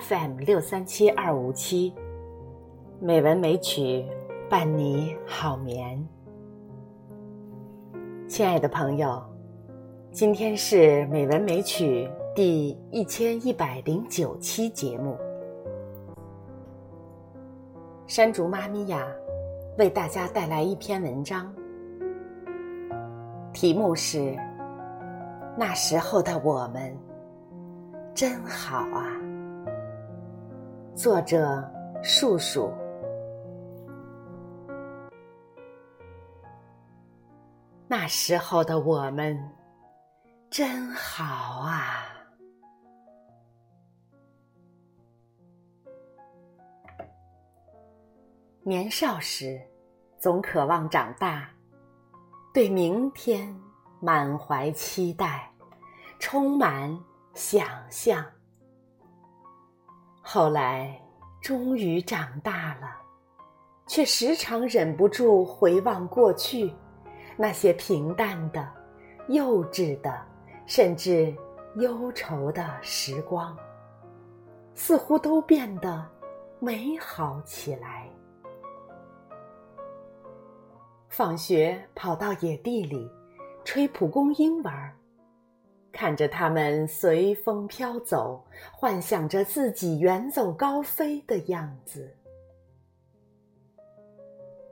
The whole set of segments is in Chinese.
FM 六三七二五七，美文美曲伴你好眠。亲爱的朋友，今天是美文美曲第一千一百零九期节目。山竹妈咪呀，为大家带来一篇文章，题目是《那时候的我们真好啊》。作者：树树。那时候的我们真好啊！年少时，总渴望长大，对明天满怀期待，充满想象。后来终于长大了，却时常忍不住回望过去，那些平淡的、幼稚的，甚至忧愁的时光，似乎都变得美好起来。放学跑到野地里，吹蒲公英玩儿。看着他们随风飘走，幻想着自己远走高飞的样子。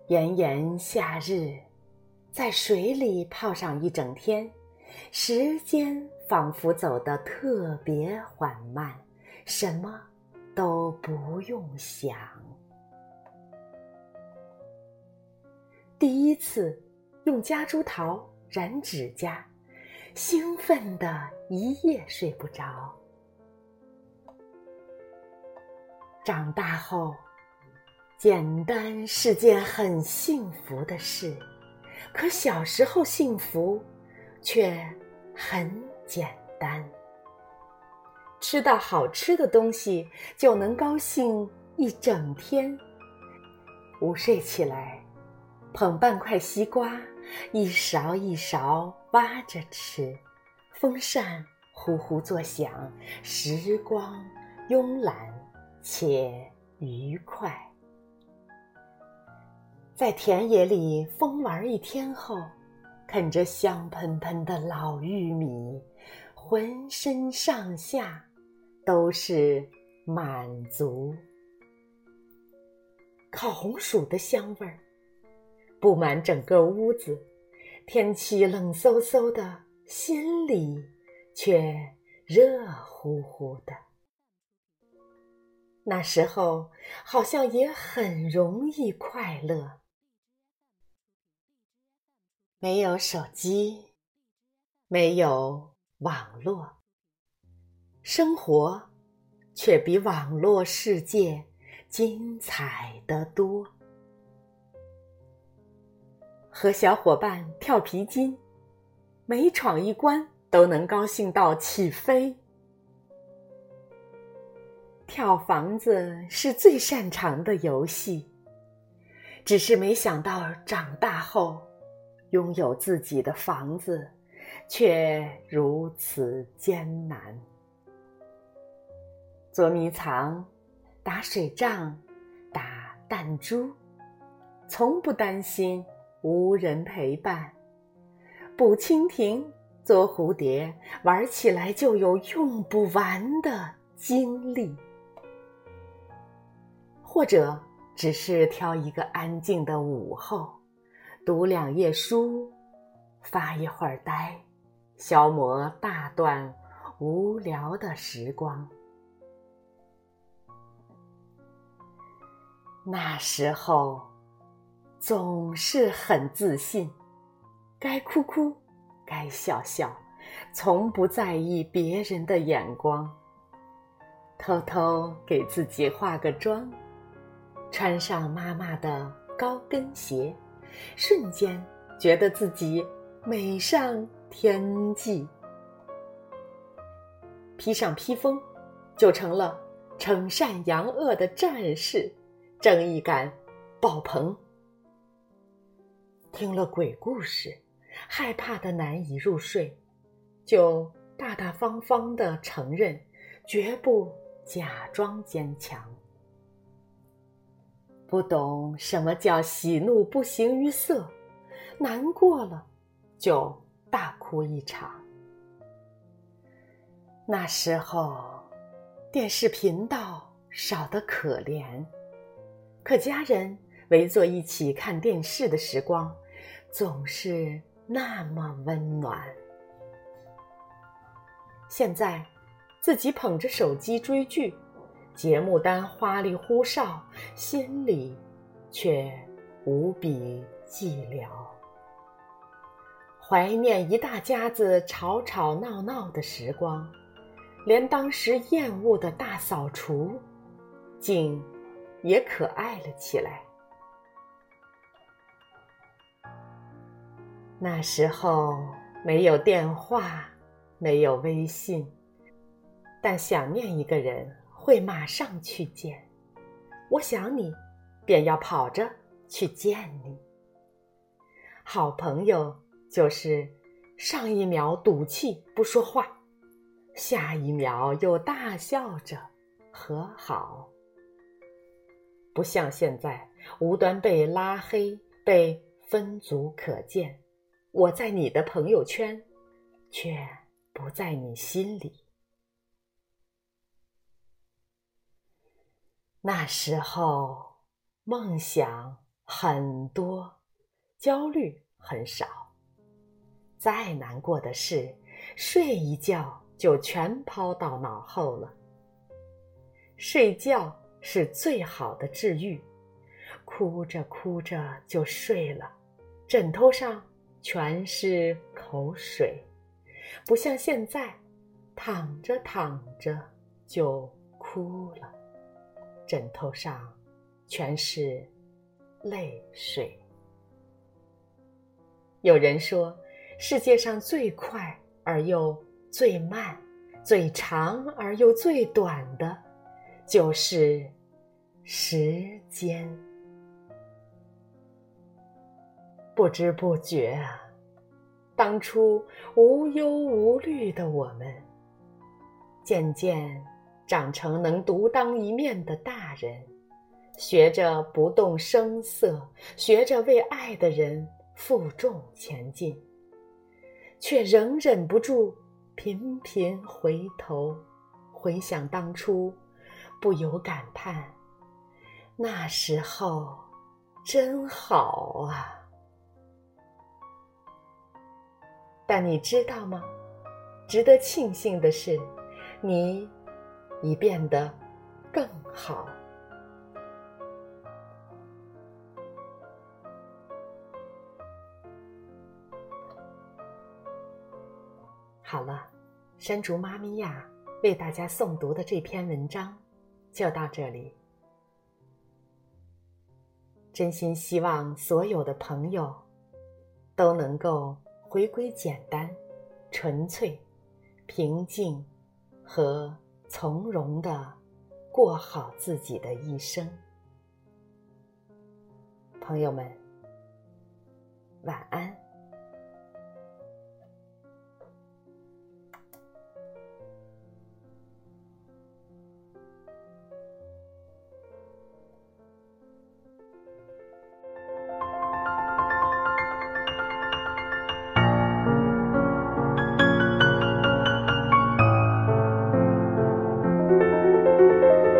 炎炎夏日，在水里泡上一整天，时间仿佛走得特别缓慢，什么都不用想。第一次用夹竹桃染指甲。兴奋的一夜睡不着。长大后，简单是件很幸福的事，可小时候幸福却很简单。吃到好吃的东西就能高兴一整天。午睡起来，捧半块西瓜。一勺一勺挖着吃，风扇呼呼作响，时光慵懒且愉快。在田野里疯玩一天后，啃着香喷喷的老玉米，浑身上下都是满足。烤红薯的香味儿。布满整个屋子，天气冷飕飕的，心里却热乎乎的。那时候好像也很容易快乐，没有手机，没有网络，生活却比网络世界精彩得多。和小伙伴跳皮筋，每闯一关都能高兴到起飞。跳房子是最擅长的游戏，只是没想到长大后，拥有自己的房子却如此艰难。捉迷藏、打水仗、打弹珠，从不担心。无人陪伴，捕蜻蜓、捉蝴蝶，玩起来就有用不完的精力；或者只是挑一个安静的午后，读两页书，发一会儿呆，消磨大段无聊的时光。那时候。总是很自信，该哭哭，该笑笑，从不在意别人的眼光。偷偷给自己化个妆，穿上妈妈的高跟鞋，瞬间觉得自己美上天际。披上披风，就成了惩善扬恶的战士，正义感爆棚。听了鬼故事，害怕的难以入睡，就大大方方的承认，绝不假装坚强，不懂什么叫喜怒不形于色，难过了就大哭一场。那时候，电视频道少得可怜，可家人围坐一起看电视的时光，总是那么温暖。现在，自己捧着手机追剧，节目单花里胡哨，心里却无比寂寥，怀念一大家子吵吵闹闹的时光。连当时厌恶的大扫除，竟也可爱了起来。那时候没有电话，没有微信，但想念一个人会马上去见。我想你，便要跑着去见你。好朋友就是上一秒赌气不说话。下一秒又大笑着和好，不像现在无端被拉黑、被分组可见，我在你的朋友圈，却不在你心里。那时候梦想很多，焦虑很少，再难过的事，睡一觉。就全抛到脑后了。睡觉是最好的治愈，哭着哭着就睡了，枕头上全是口水，不像现在，躺着躺着就哭了，枕头上全是泪水。有人说，世界上最快而又。最慢、最长而又最短的，就是时间。不知不觉啊，当初无忧无虑的我们，渐渐长成能独当一面的大人，学着不动声色，学着为爱的人负重前进，却仍忍不住。频频回头，回想当初，不由感叹：那时候真好啊！但你知道吗？值得庆幸的是，你已变得更好。好了，山竹妈咪呀，为大家诵读的这篇文章就到这里。真心希望所有的朋友都能够回归简单、纯粹、平静和从容的过好自己的一生。朋友们，晚安。Música